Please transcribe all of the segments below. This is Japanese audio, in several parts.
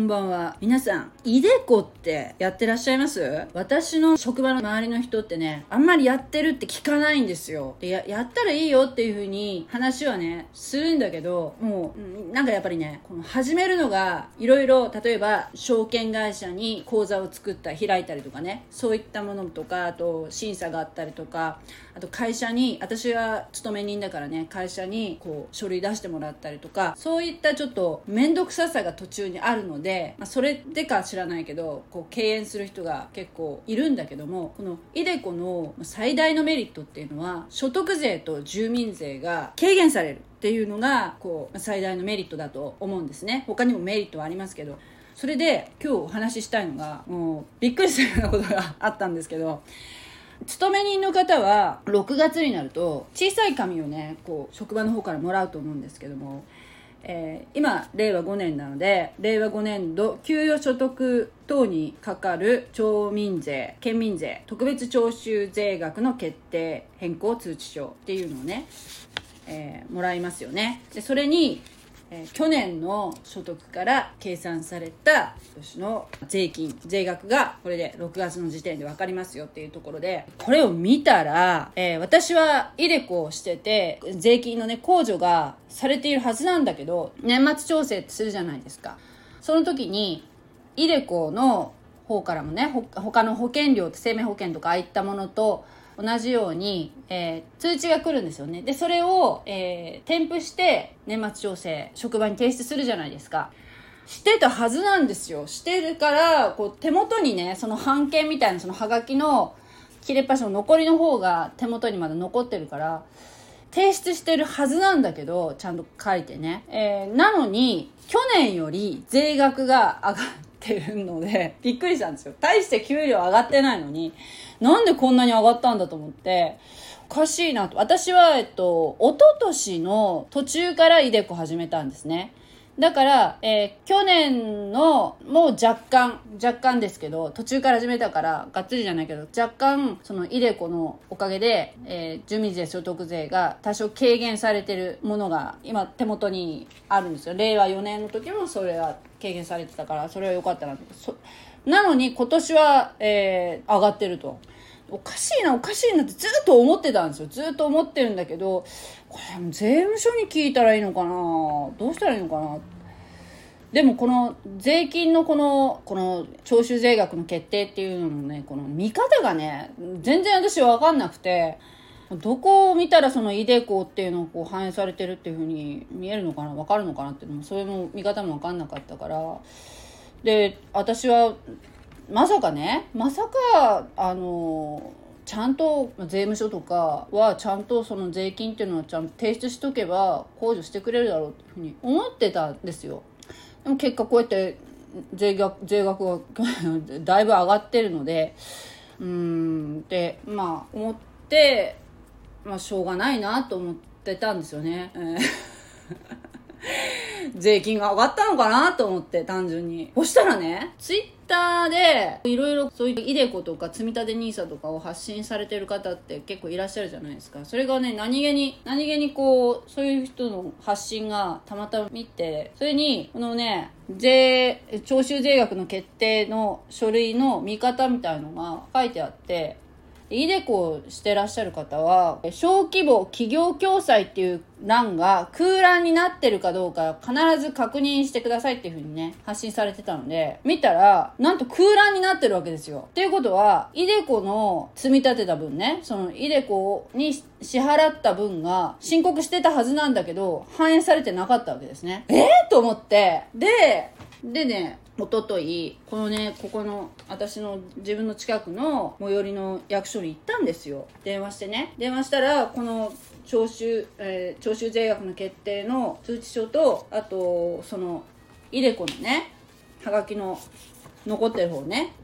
んばんは。皆さん、イデコってやってらっしゃいます？私の職場の周りの人ってね、あんまりやってるって聞かないんですよ。で、や、やったらいいよっていう風に話はね、するんだけど、もう、なんかやっぱりね、この始めるのが、いろいろ、例えば、証券会社に口座を作った、開いたりとかね、そういったものとか、あと、審査があったりとか、あと会社に、私は勤め人だからね、会社に、こう、書類出してもらったりとか、そういったちょっと、面倒くささが途中にあるので、でまあ、それでか知らないけどこう敬遠する人が結構いるんだけどもこの iDeCo の最大のメリットっていうのは所得税と住民税が軽減されるっていうのがこう最大のメリットだと思うんですね。他にもメリットはありますけど。それで今日お話ししたいのがもうびっくりするようなことがあったんですけど勤め人の方は6月になると小さい紙をねこう職場の方からもらうと思うんですけどもえー、今令和5年なので令和5年度給与所得等にかかる町民税県民税特別徴収税額の決定変更通知書っていうのをね、えー、もらいますよね。でそれにえー、去年の所得から計算された年の税金税額がこれで6月の時点で分かりますよっていうところでこれを見たら、えー、私はイデコをしてて税金のね控除がされているはずなんだけど年末調整ってするじゃないですか。その時にイデコの方からもね他の保険料生命保険とかああいったものと同じように、えー、通知が来るんですよね。で、それを、えー、添付して年末調整、職場に提出するじゃないですか。してたはずなんですよ。してるから、こう、手元にね、その半券みたいな、そのハガキの切れ端の残りの方が手元にまだ残ってるから、提出してるはずなんだけど、ちゃんと書いてね。えー、なのに、去年より税額が上がってるので、びっくりしたんですよ。大して給料上がってないのに、なんでこんなに上がったんだと思って、おかしいなと。私は、えっと、一昨年の途中からイデコ始めたんですね。だから、えー、去年の、もう若干、若干ですけど、途中から始めたから、がっつりじゃないけど、若干、その、イデコのおかげで、えー、住民税、所得税が多少軽減されてるものが、今、手元にあるんですよ。令和4年の時もそれは軽減されてたから、それは良かったなと。なのに、今年は、えー、上がってると。おかしいな、おかしいなってずっと思ってたんですよ。ずっと思ってるんだけど、これ、税務署に聞いたらいいのかな？どうしたらいいのかな？でもこの税金のこの、この徴収税額の決定っていうののね、この見方がね、全然私わかんなくて、どこを見たらそのイデコっていうのをこう反映されてるっていうふうに見えるのかな？わかるのかなっていうのも、それも見方もわかんなかったから、で、私はまさかねまさかあのちゃんと税務署とかはちゃんとその税金っていうのはちゃんと提出しとけば控除してくれるだろうっていうふうに思ってたんですよ。でも結果こうやって税額税額がだいぶ上がってるのでうんでまあ思ってまあしょうがないなと思ってたんですよね、税金が上がったのかなと思って単純に。そしたらねツイッターでいろいろそういうイデコとか積み立て NISA とかを発信されてる方って結構いらっしゃるじゃないですか。それがね何気に何気にこうそういう人の発信がたまたま見てそれにこのね税徴収税額の決定の書類の見方みたいのが書いてあって。イデコしてらっしゃる方は、小規模企業共済っていう欄が空欄になってるかどうか必ず確認してくださいっていう風にね、発信されてたので、見たら、なんと空欄になってるわけですよ。っていうことは、イデコの積み立てた分ね、そのイデコに支払った分が申告してたはずなんだけど、反映されてなかったわけですね。えー、と思って、で、でね、おとといこのねここの私の自分の近くの最寄りの役所に行ったんですよ。電話してね。電話したらこの徴収、えー、徴収税額の決定の通知書とあとそのイデコのねはがきの残ってる方ね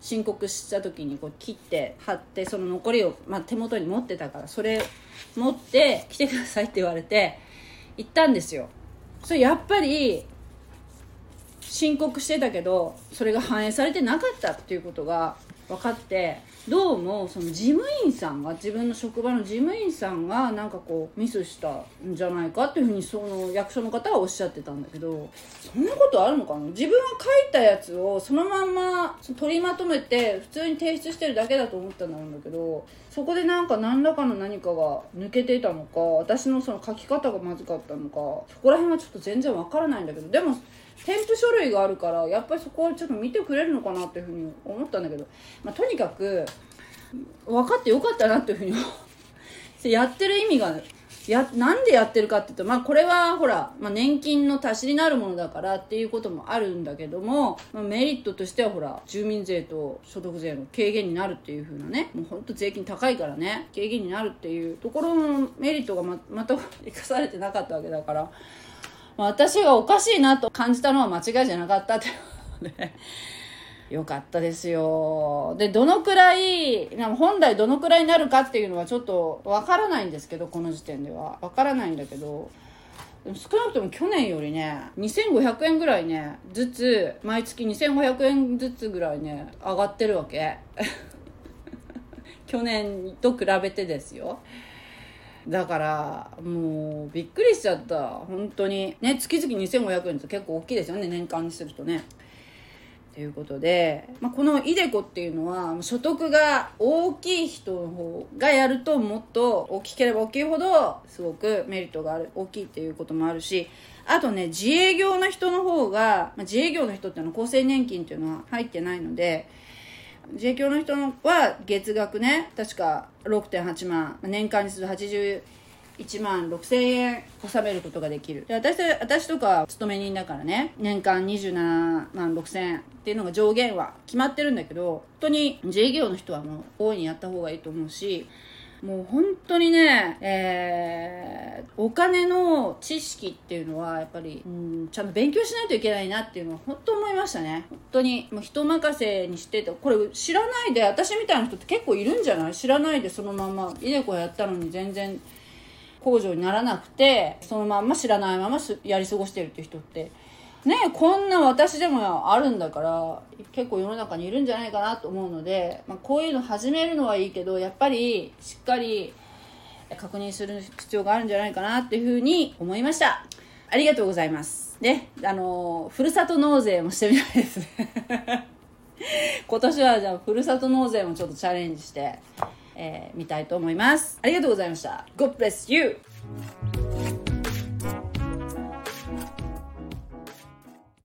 申告した時にこう切って貼ってその残りを、まあ、手元に持ってたからそれ持って来てくださいって言われて行ったんですよ。それやっぱり申告してたけどそれが反映されてなかったっていうことが分かってどうもその事務員さんが自分の職場の事務員さんがなんかこうミスしたんじゃないかっていうふうにその役所の方はおっしゃってたんだけどそんなことあるのかな？自分が書いたやつをそのまんま取りまとめて普通に提出してるだけだと思ったんだけどそこでなんか何らかの何かが抜けていたのか私のその書き方がまずかったのかそこら辺はちょっと全然わからないんだけどでも添付書類があるからやっぱりそこはちょっと見てくれるのかなっていうふうに思ったんだけど、まあ、とにかく分かってよかったなっていうふうに やってる意味がやなんでやってるかっていうと、まあ、これはほら、まあ、年金の足しになるものだからっていうこともあるんだけども、まあ、メリットとしてはほら住民税と所得税の軽減になるっていう風なねもうほんと税金高いからね軽減になるっていうところのメリットがままた生かされてなかったわけだから、ま、私がおかしいなと感じたのは間違いじゃなかったってことで。よかったですよ。で、どのくらい、本来どのくらいになるかっていうのはちょっとわからないんですけど、この時点では。わからないんだけど、少なくとも去年よりね、2500円ぐらいね、ずつ、毎月2500円ずつぐらいね、上がってるわけ。去年と比べてですよ。だからもうびっくりしちゃった。本当に。ね月々2500円って結構大きいですよね。年間にするとね。ということで、まあ、この iDeCo っていうのは所得が大きい人の方がやるともっと大きければ大きいほどすごくメリットがある。大きいっていうこともあるしあとね自営業の人の方が、まあ、自営業の人っていうのは厚生年金っていうのは入ってないので自営業の人は月額ね確か6.8万年間にする80 1万6000円納めることができる。で私私とか勤め人だからね年間27万6000円っていうのが上限は決まってるんだけど本当に自営業の人はもう大いにやった方がいいと思うしもう本当にね、えー、お金の知識っていうのはやっぱり、うん、ちゃんと勉強しないといけないなっていうのは本当思いましたね。本当に、もう人任せにしてて、これ知らないで、私みたいな人って結構いるんじゃない？知らないでそのまま、イデコやったのに全然控除にならなくてそのまま知らないままやり過ごしてるっていう人ってねこんな私でもあるんだから結構世の中にいるんじゃないかなと思うので、まあ、こういうの始めるのはいいけどやっぱりしっかり確認する必要があるんじゃないかなっていうふうに思いましたありがとうございますねあのふるさと納税もしてみたいですね 今年はじゃあふるさと納税もちょっとチャレンジしてえー、見たいと思います。ありがとうございました。God bless you!